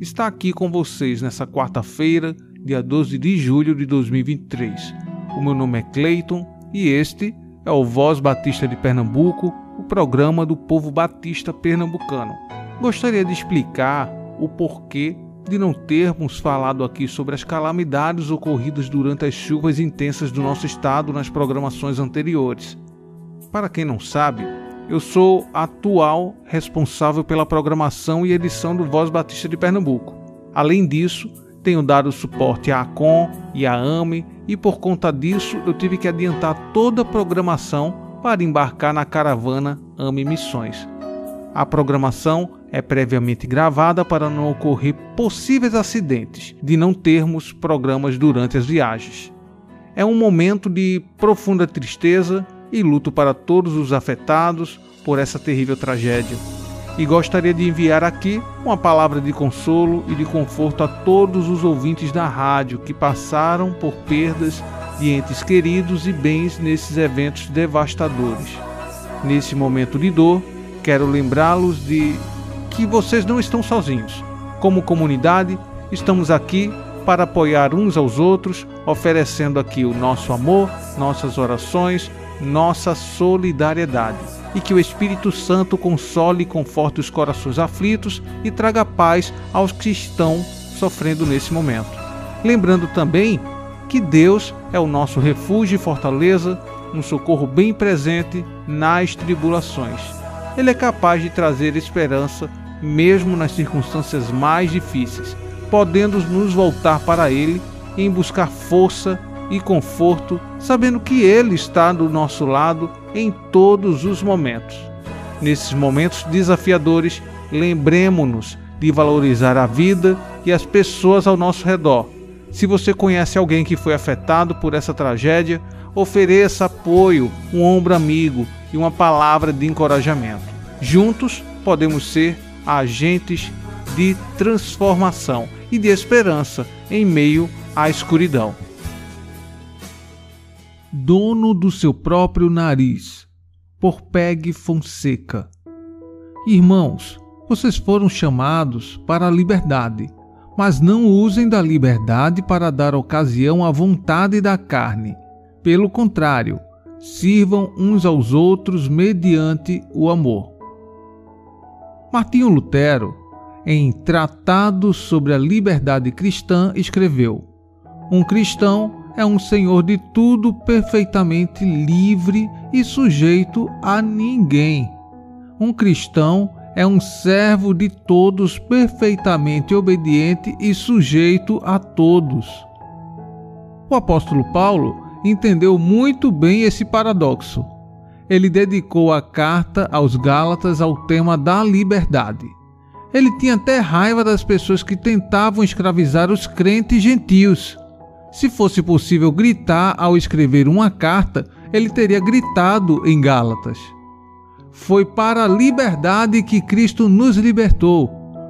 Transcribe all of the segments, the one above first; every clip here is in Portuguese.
estar aqui com vocês nessa quarta-feira, dia 12 de julho de 2023. O meu nome é Cleiton e este é o Voz Batista de Pernambuco, o programa do povo batista pernambucano. Gostaria de explicar o porquê de não termos falado aqui sobre as calamidades ocorridas durante as chuvas intensas do nosso estado nas programações anteriores. Para quem não sabe, eu sou atual responsável pela programação e edição do Voz Batista de Pernambuco. Além disso, tenho dado suporte à ACOM e à AME e por conta disso eu tive que adiantar toda a programação para embarcar na caravana AME Missões. A programação é previamente gravada para não ocorrer possíveis acidentes de não termos programas durante as viagens. É um momento de profunda tristeza e luto para todos os afetados por essa terrível tragédia. E gostaria de enviar aqui uma palavra de consolo e de conforto a todos os ouvintes da rádio que passaram por perdas de entes queridos e bens nesses eventos devastadores. Nesse momento de dor, quero lembrá-los de que vocês não estão sozinhos. Como comunidade, estamos aqui para apoiar uns aos outros, oferecendo aqui o nosso amor, nossas orações, nossa solidariedade. E que o Espírito Santo console e conforte os corações aflitos e traga paz aos que estão sofrendo nesse momento. Lembrando também que Deus é o nosso refúgio e fortaleza, um socorro bem presente nas tribulações. Ele é capaz de trazer esperança mesmo nas circunstâncias mais difíceis, podendo nos voltar para Ele em buscar força e conforto, sabendo que Ele está do nosso lado em todos os momentos. Nesses momentos desafiadores, lembremos-nos de valorizar a vida e as pessoas ao nosso redor. Se você conhece alguém que foi afetado por essa tragédia, ofereça apoio, um ombro amigo e uma palavra de encorajamento. Juntos podemos ser agentes de transformação e de esperança em meio à escuridão dono do seu próprio nariz, por Peg Fonseca. Irmãos, vocês foram chamados para a liberdade, mas não usem da liberdade para dar ocasião à vontade da carne. Pelo contrário, sirvam uns aos outros mediante o amor. Martinho Lutero, em Tratado sobre a Liberdade Cristã, escreveu: Um cristão é um senhor de tudo perfeitamente livre e sujeito a ninguém. Um cristão é um servo de todos perfeitamente obediente e sujeito a todos. O apóstolo Paulo entendeu muito bem esse paradoxo. Ele dedicou a carta aos Gálatas ao tema da liberdade. Ele tinha até raiva das pessoas que tentavam escravizar os crentes gentios. Se fosse possível gritar ao escrever uma carta, ele teria gritado em Gálatas. Foi para a liberdade que Cristo nos libertou.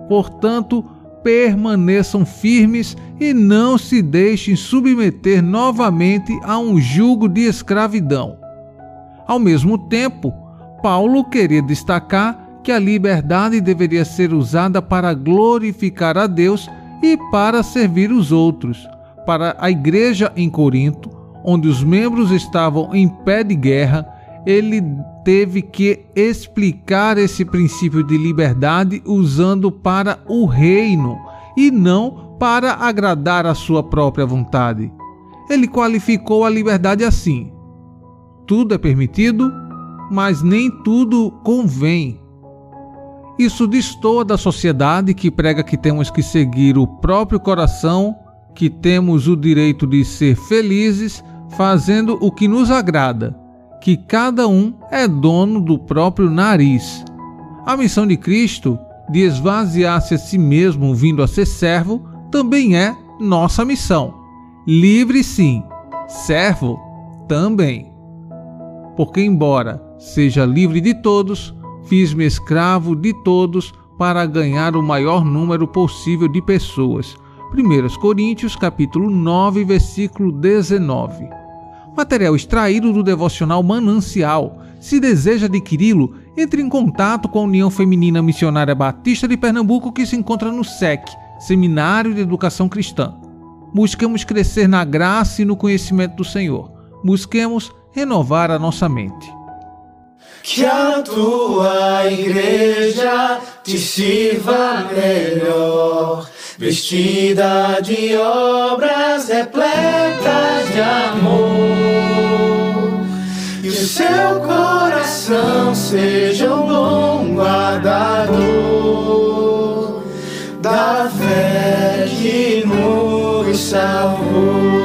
Portanto, permaneçam firmes e não se deixem submeter novamente a um jugo de escravidão. Ao mesmo tempo, Paulo queria destacar que a liberdade deveria ser usada para glorificar a Deus e para servir os outros para a igreja em Corinto, onde os membros estavam em pé de guerra, ele teve que explicar esse princípio de liberdade usando para o reino e não para agradar a sua própria vontade. Ele qualificou a liberdade assim: tudo é permitido, mas nem tudo convém. Isso destoa da sociedade que prega que temos que seguir o próprio coração que temos o direito de ser felizes fazendo o que nos agrada, que cada um é dono do próprio nariz. A missão de Cristo de esvaziar-se a si mesmo vindo a ser servo também é nossa missão. Livre sim, servo também. Porque, embora seja livre de todos, fiz-me escravo de todos para ganhar o maior número possível de pessoas. 1 Coríntios capítulo 9, versículo 19. Material extraído do devocional Manancial. Se deseja adquiri-lo, entre em contato com a União Feminina Missionária Batista de Pernambuco que se encontra no SEC, Seminário de Educação Cristã. Busquemos crescer na graça e no conhecimento do Senhor. Busquemos renovar a nossa mente. Que a tua igreja te sirva melhor, vestida de obras repletas de amor, e o seu coração seja um bom guardador da fé que nos salvou.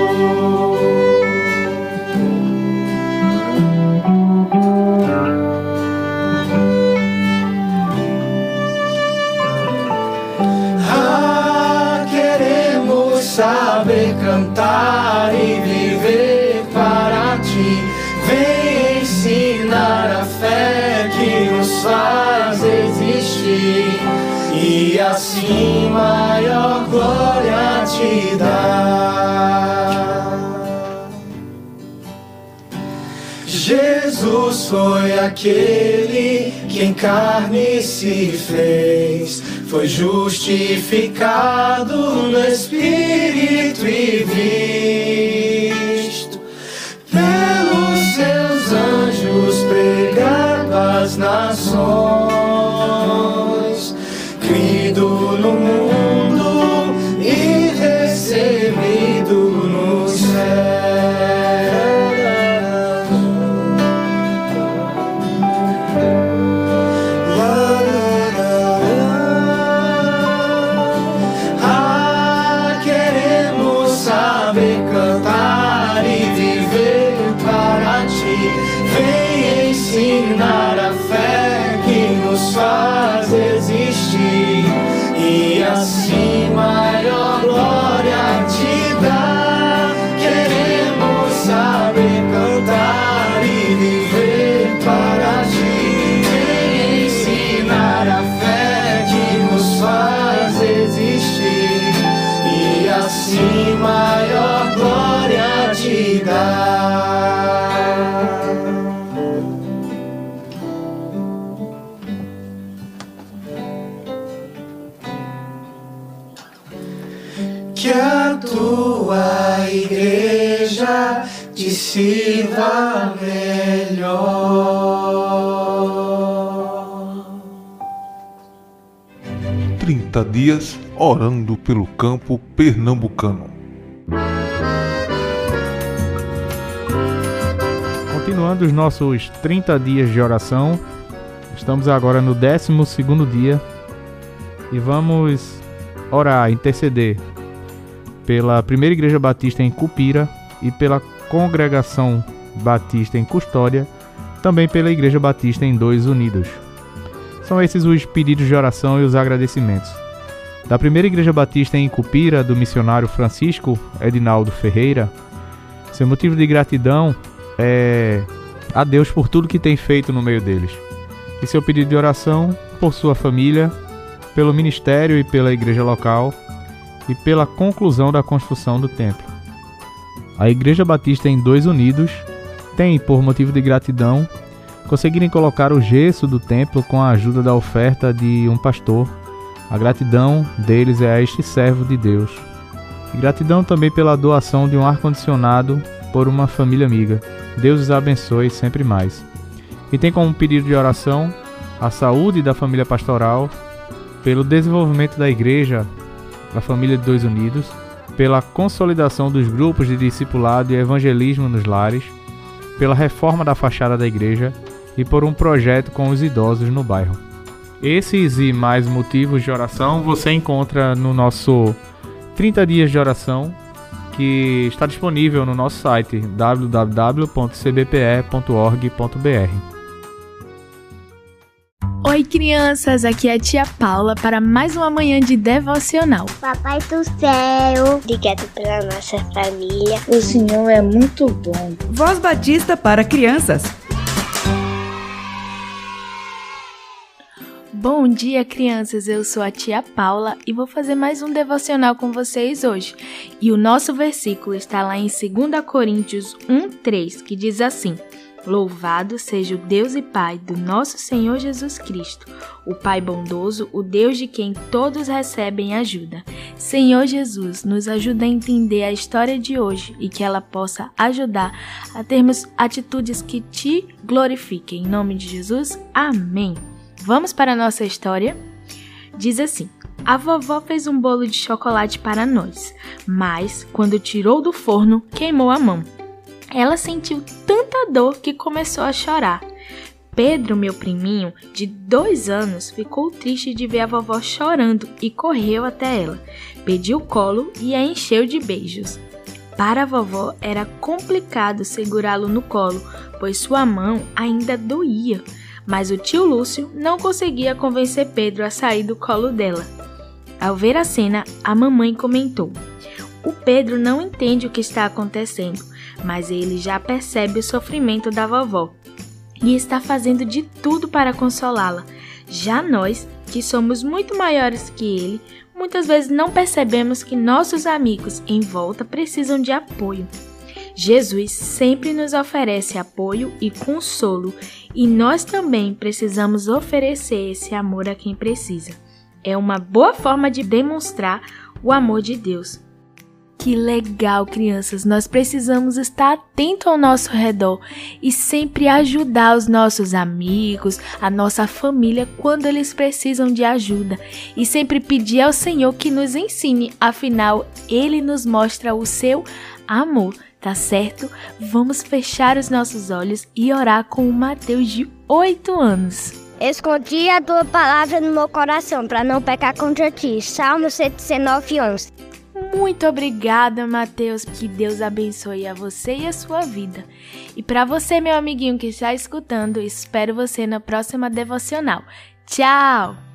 Assim maior glória te dar. Jesus foi aquele que em carne se fez foi justificado no Espírito e visto pelos seus anjos pregado às nações, dias orando pelo campo pernambucano. Continuando os nossos 30 dias de oração, estamos agora no 12 dia e vamos orar, interceder pela Primeira Igreja Batista em Cupira e pela Congregação Batista em Custódia, também pela Igreja Batista em Dois Unidos. São esses os pedidos de oração e os agradecimentos. Da Primeira Igreja Batista em Cupira, do missionário Francisco Edinaldo Ferreira, seu motivo de gratidão é a Deus por tudo que tem feito no meio deles. E seu pedido de oração por sua família, pelo ministério e pela igreja local e pela conclusão da construção do templo. A Igreja Batista em Dois Unidos tem, por motivo de gratidão, conseguirem colocar o gesso do templo com a ajuda da oferta de um pastor. A gratidão deles é a este servo de Deus. E gratidão também pela doação de um ar-condicionado por uma família amiga. Deus os abençoe sempre mais. E tem como pedido de oração a saúde da família pastoral, pelo desenvolvimento da igreja, da família de Dois Unidos, pela consolidação dos grupos de discipulado e evangelismo nos lares, pela reforma da fachada da igreja e por um projeto com os idosos no bairro. Esses e mais motivos de oração você encontra no nosso 30 dias de oração, que está disponível no nosso site www.cbpe.org.br. Oi, crianças! Aqui é a tia Paula para mais uma manhã de devocional. Papai do céu, obrigado pela nossa família. O Senhor é muito bom. Voz Batista para crianças. Bom dia, crianças! Eu sou a tia Paula e vou fazer mais um devocional com vocês hoje. E o nosso versículo está lá em 2 Coríntios 1,3, que diz assim: Louvado seja o Deus e Pai do nosso Senhor Jesus Cristo, o Pai bondoso, o Deus de quem todos recebem ajuda. Senhor Jesus, nos ajuda a entender a história de hoje e que ela possa ajudar a termos atitudes que te glorifiquem. Em nome de Jesus, amém. Vamos para a nossa história? Diz assim: A vovó fez um bolo de chocolate para nós, mas quando tirou do forno, queimou a mão. Ela sentiu tanta dor que começou a chorar. Pedro, meu priminho, de dois anos, ficou triste de ver a vovó chorando e correu até ela, pediu colo e a encheu de beijos. Para a vovó era complicado segurá-lo no colo, pois sua mão ainda doía mas o tio Lúcio não conseguia convencer Pedro a sair do colo dela. Ao ver a cena, a mamãe comentou: O Pedro não entende o que está acontecendo, mas ele já percebe o sofrimento da vovó e está fazendo de tudo para consolá-la. Já nós, que somos muito maiores que ele, muitas vezes não percebemos que nossos amigos em volta precisam de apoio. Jesus sempre nos oferece apoio e consolo, e nós também precisamos oferecer esse amor a quem precisa. É uma boa forma de demonstrar o amor de Deus. Que legal, crianças! Nós precisamos estar atento ao nosso redor e sempre ajudar os nossos amigos, a nossa família quando eles precisam de ajuda e sempre pedir ao Senhor que nos ensine, afinal, Ele nos mostra o seu amor tá certo? Vamos fechar os nossos olhos e orar com o Mateus de 8 anos. Escondi a tua palavra no meu coração para não pecar contra ti. Salmo 119, 11. Muito obrigada, Mateus. Que Deus abençoe a você e a sua vida. E para você, meu amiguinho que está escutando, espero você na próxima devocional. Tchau!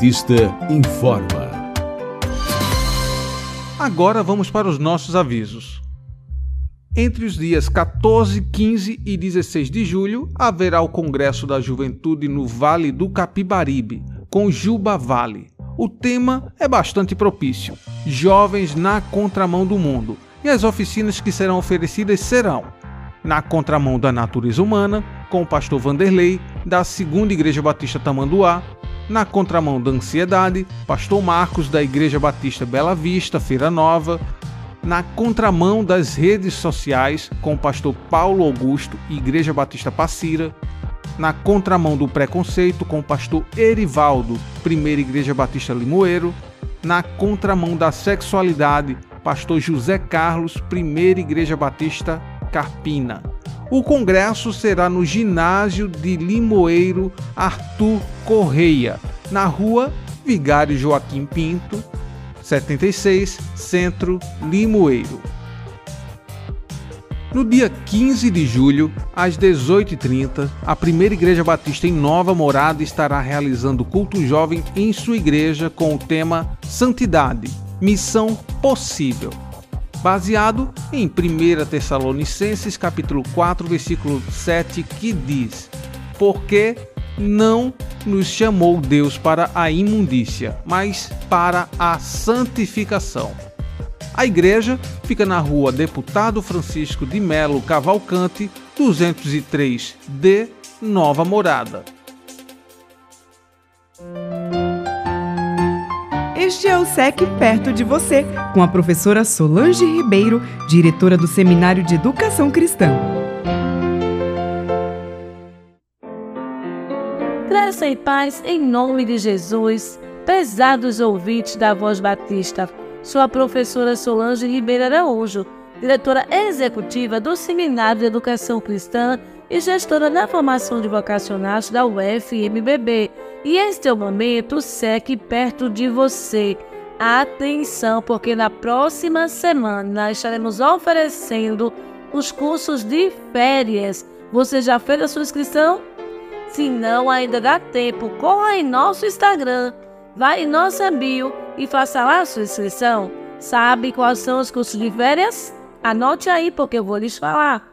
Batista informa. Agora vamos para os nossos avisos. Entre os dias 14, 15 e 16 de julho, haverá o Congresso da Juventude no Vale do Capibaribe, com Juba Vale. O tema é bastante propício: Jovens na contramão do mundo. E as oficinas que serão oferecidas serão na contramão da natureza humana, com o pastor Vanderlei, da Segunda Igreja Batista Tamanduá, na contramão da ansiedade, pastor Marcos, da Igreja Batista Bela Vista, Feira Nova, na contramão das redes sociais, com o pastor Paulo Augusto, Igreja Batista Passira, na contramão do preconceito, com o pastor Erivaldo, Primeira Igreja Batista Limoeiro, na contramão da sexualidade, pastor José Carlos, Primeira Igreja Batista Carpina. O congresso será no ginásio de Limoeiro Arthur Correia, na rua Vigário Joaquim Pinto, 76, Centro Limoeiro. No dia 15 de julho, às 18h30, a Primeira Igreja Batista em Nova Morada estará realizando culto jovem em sua igreja com o tema Santidade, Missão Possível, baseado em 1 Tessalonicenses capítulo 4, versículo 7, que diz: Porque não nos chamou Deus para a imundícia, mas para a santificação. A igreja fica na rua Deputado Francisco de Melo Cavalcante, 203D, Nova Morada. Este é o SEC Perto de Você, com a professora Solange Ribeiro, diretora do Seminário de Educação Cristã. Graça e paz em nome de Jesus, pesados ouvintes da Voz Batista. Sou a professora Solange Ribeiro Araújo, diretora executiva do Seminário de Educação Cristã e gestora da formação de vocacionais da UFMBB. E este é o momento SEC perto de você. Atenção, porque na próxima semana estaremos oferecendo os cursos de férias. Você já fez a sua inscrição? Se não, ainda dá tempo. Corra em nosso Instagram, vai em nossa bio e faça lá a sua inscrição. Sabe quais são os cursos de férias? Anote aí porque eu vou lhes falar.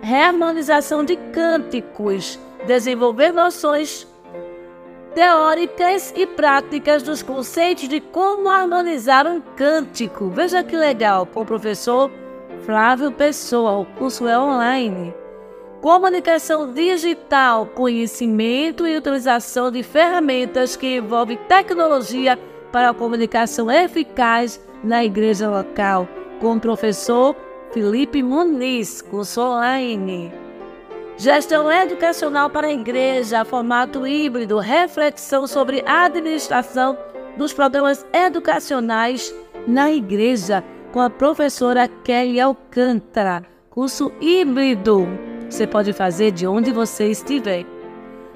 Reharmonização de cânticos, desenvolver noções teóricas e práticas dos conceitos de como harmonizar um cântico. Veja que legal, com o professor Flávio Pessoa. O curso é online. Comunicação digital, conhecimento e utilização de ferramentas que envolvem tecnologia para a comunicação eficaz na igreja local, com o professor Felipe Muniz, curso online. Gestão educacional para a igreja, formato híbrido, reflexão sobre administração dos problemas educacionais na igreja, com a professora Kelly Alcântara, curso híbrido você pode fazer de onde você estiver.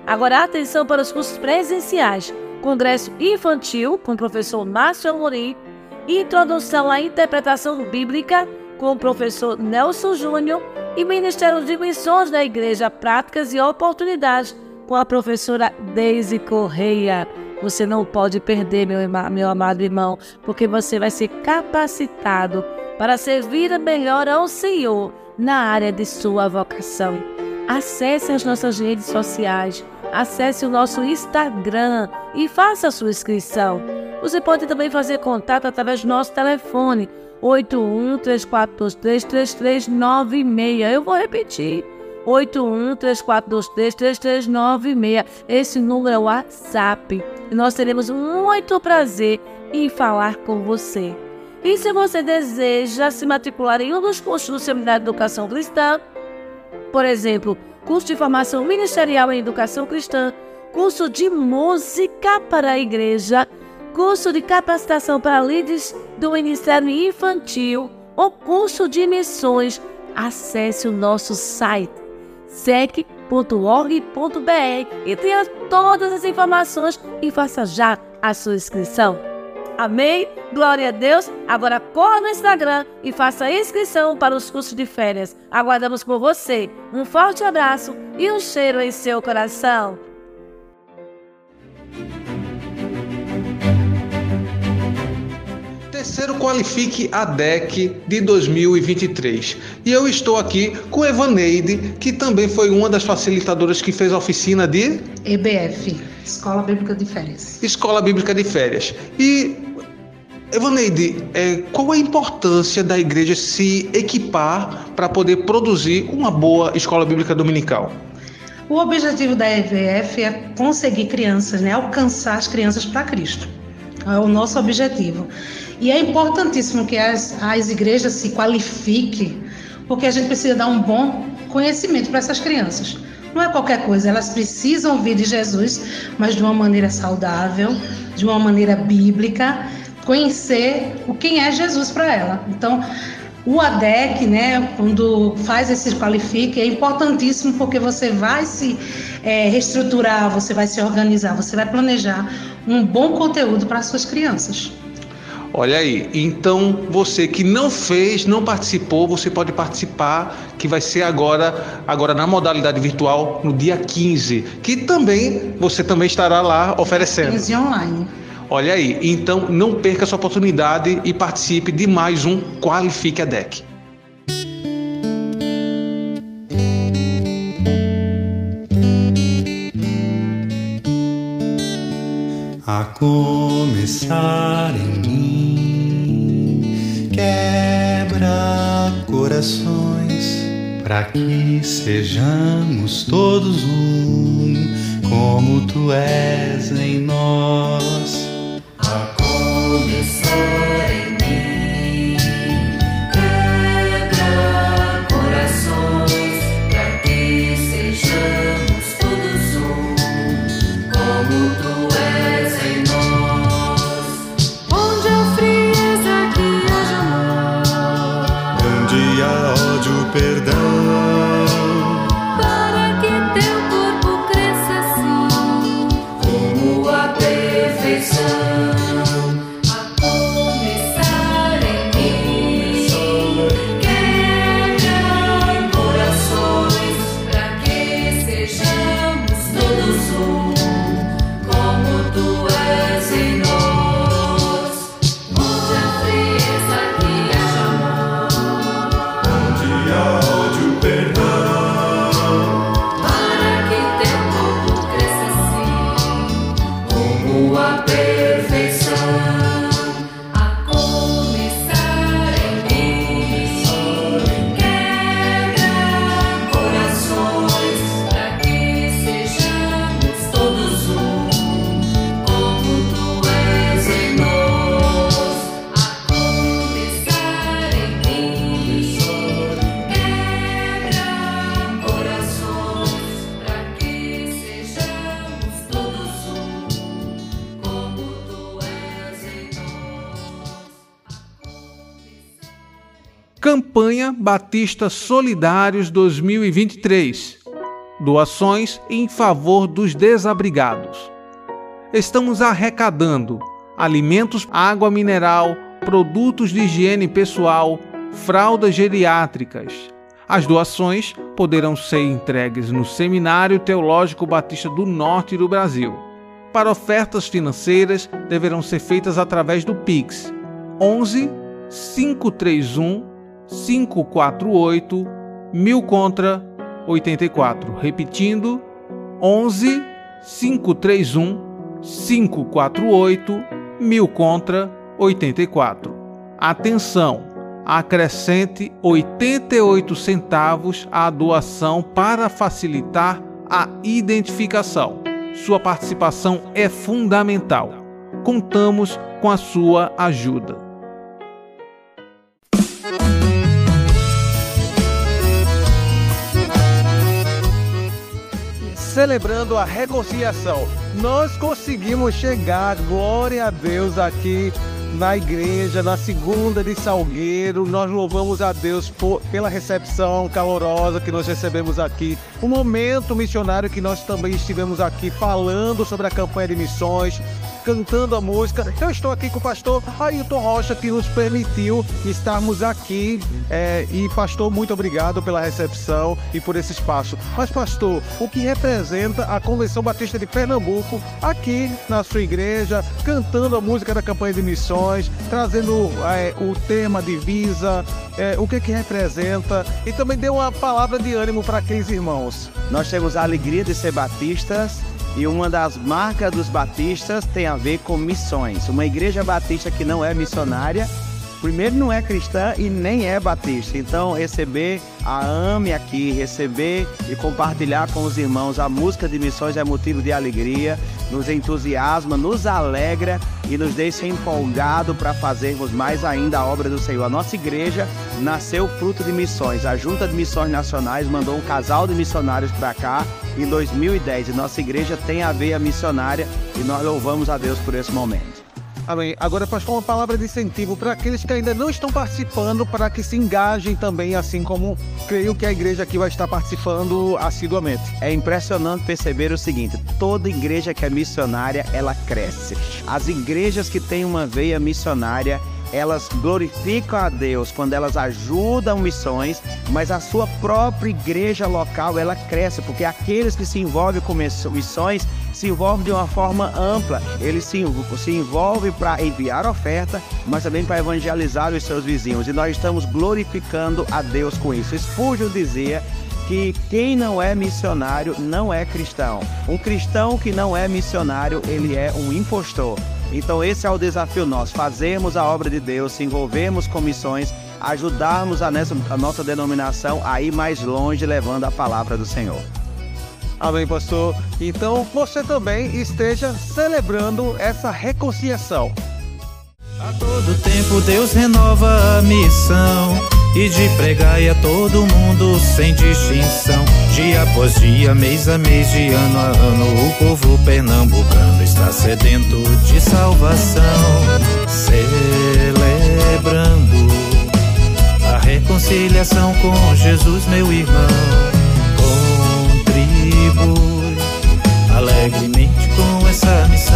Agora, atenção para os cursos presenciais: Congresso Infantil, com o professor Márcio Amorim, Introdução à Interpretação Bíblica, com o professor Nelson Júnior, e Ministério de Missões da Igreja Práticas e Oportunidades, com a professora Deise Correia. Você não pode perder, meu, meu amado irmão, porque você vai ser capacitado para servir melhor ao Senhor na área de sua vocação. Acesse as nossas redes sociais, acesse o nosso Instagram e faça a sua inscrição. Você pode também fazer contato através do nosso telefone 8134233396. Eu vou repetir. 8134233396. Esse número é o WhatsApp. E nós teremos muito prazer em falar com você. E se você deseja se matricular em um dos cursos do Seminário de Educação Cristã, por exemplo, curso de formação ministerial em Educação Cristã, curso de música para a igreja, curso de capacitação para líderes do Ministério Infantil ou curso de missões, acesse o nosso site sec.org.br e tenha todas as informações e faça já a sua inscrição. Amém? Glória a Deus. Agora corra no Instagram e faça a inscrição para os cursos de férias. Aguardamos por você. Um forte abraço e um cheiro em seu coração. Terceiro Qualifique ADEC de 2023. E eu estou aqui com Evaneide, que também foi uma das facilitadoras que fez a oficina de EBF, Escola Bíblica de Férias. Escola Bíblica de Férias. E Evaneide, é, qual a importância da igreja se equipar para poder produzir uma boa escola bíblica dominical? O objetivo da EVF é conseguir crianças, né, alcançar as crianças para Cristo. É o nosso objetivo. E é importantíssimo que as, as igrejas se qualifiquem, porque a gente precisa dar um bom conhecimento para essas crianças. Não é qualquer coisa, elas precisam ouvir de Jesus, mas de uma maneira saudável, de uma maneira bíblica conhecer o quem é Jesus para ela. Então, o ADEC, né, quando faz esse qualifique, é importantíssimo porque você vai se é, reestruturar, você vai se organizar, você vai planejar um bom conteúdo para as suas crianças. Olha aí, então você que não fez, não participou, você pode participar, que vai ser agora, agora na modalidade virtual, no dia 15, que também você também estará lá oferecendo. 15 online. Olha aí, então não perca essa oportunidade e participe de mais um Qualifique a Deck. A começar em mim, quebra corações, para que sejamos todos um, como tu és em nós Campanha Batista Solidários 2023. Doações em favor dos desabrigados. Estamos arrecadando alimentos, água mineral, produtos de higiene pessoal, fraldas geriátricas. As doações poderão ser entregues no Seminário Teológico Batista do Norte do Brasil. Para ofertas financeiras, deverão ser feitas através do Pix 11 531 548 1000 contra 84. Repetindo, 11 531 548 1000 contra 84. Atenção! Acrescente 88 centavos à doação para facilitar a identificação. Sua participação é fundamental. Contamos com a sua ajuda. Celebrando a reconciliação. Nós conseguimos chegar, glória a Deus, aqui na igreja, na segunda de Salgueiro. Nós louvamos a Deus por, pela recepção calorosa que nós recebemos aqui. O momento missionário que nós também estivemos aqui falando sobre a campanha de missões. Cantando a música. Eu estou aqui com o pastor Ailton Rocha, que nos permitiu estarmos aqui. É, e, pastor, muito obrigado pela recepção e por esse espaço. Mas, pastor, o que representa a Convenção Batista de Pernambuco aqui na sua igreja, cantando a música da campanha de missões, trazendo é, o tema divisa, é, o que que representa e também dê uma palavra de ânimo para aqueles irmãos. Nós temos a alegria de ser batistas e uma das marcas dos batistas tem a ver com missões. Uma igreja batista que não é missionária, primeiro não é cristã e nem é batista. Então, receber a AME aqui, receber e compartilhar com os irmãos a música de missões é motivo de alegria, nos entusiasma, nos alegra e nos deixa empolgado para fazermos mais ainda a obra do Senhor. A nossa igreja nasceu fruto de missões. A Junta de Missões Nacionais mandou um casal de missionários para cá em 2010 e nossa igreja tem a veia missionária e nós louvamos a Deus por esse momento. Amém. Agora, pastor, uma palavra de incentivo para aqueles que ainda não estão participando, para que se engajem também, assim como creio que a igreja aqui vai estar participando assiduamente. É impressionante perceber o seguinte: toda igreja que é missionária, ela cresce. As igrejas que têm uma veia missionária, elas glorificam a Deus quando elas ajudam missões, mas a sua própria igreja local ela cresce, porque aqueles que se envolvem com missões se envolvem de uma forma ampla. Eles se, se envolvem para enviar oferta, mas também para evangelizar os seus vizinhos. E nós estamos glorificando a Deus com isso. Spurgeon dizia que quem não é missionário não é cristão. Um cristão que não é missionário, ele é um impostor. Então esse é o desafio nosso, fazermos a obra de Deus, se envolvermos com missões, ajudarmos a, nessa, a nossa denominação a ir mais longe levando a palavra do Senhor. Amém, pastor. Então você também esteja celebrando essa reconciliação. A todo tempo Deus renova a missão e de pregar a todo mundo sem distinção. Dia após dia, mês a mês, de ano a ano, o povo pernambucano está sedento de salvação, celebrando a reconciliação com Jesus, meu irmão. Contribui alegremente com essa missão,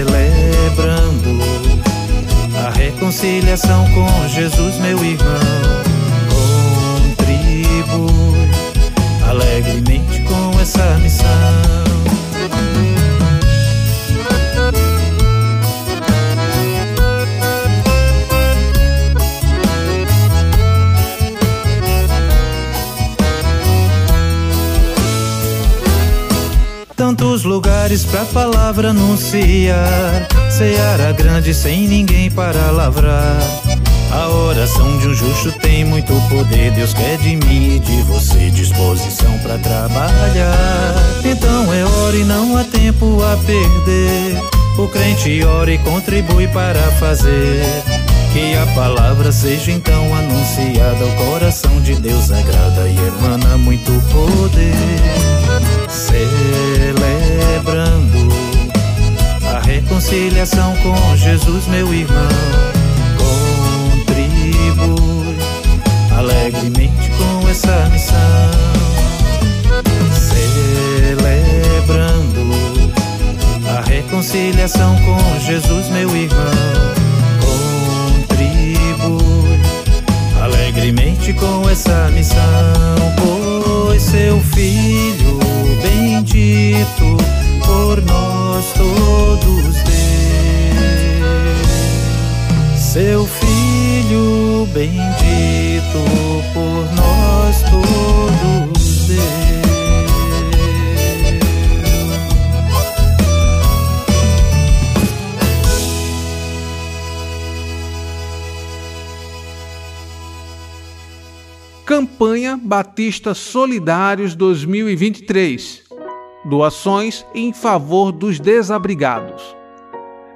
celebrando a reconciliação com Jesus, meu irmão contribui alegremente com essa missão. Tantos lugares pra palavra anunciar, seara grande sem ninguém para lavrar. A oração de um justo tem muito poder. Deus quer de mim e de você disposição para trabalhar. Então é hora e não há tempo a perder. O crente ora e contribui para fazer. Que a palavra seja então anunciada. O coração de Deus agrada e emana muito poder. Celebrando a reconciliação com Jesus, meu irmão. Contribui alegremente com essa missão, celebrando a reconciliação com Jesus, meu irmão. Alegremente com essa missão, pois seu filho por nós todos deu. Seu filho bendito por nós todos deu. Campanha Batista Solidários 2023. Doações em favor dos desabrigados.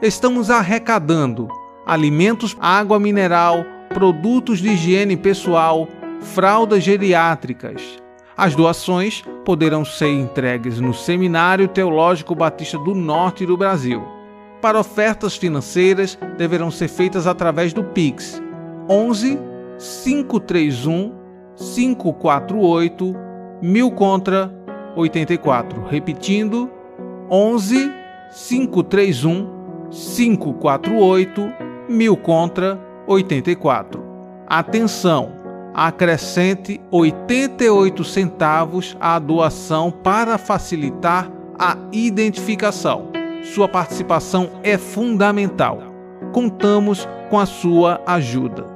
Estamos arrecadando alimentos, água mineral, produtos de higiene pessoal, fraldas geriátricas. As doações poderão ser entregues no Seminário Teológico Batista do Norte do Brasil. Para ofertas financeiras, deverão ser feitas através do Pix 11 531 548 1000 contra 84. Repetindo, 11 531 548 1000 contra 84. Atenção! Acrescente 88 centavos à doação para facilitar a identificação. Sua participação é fundamental. Contamos com a sua ajuda.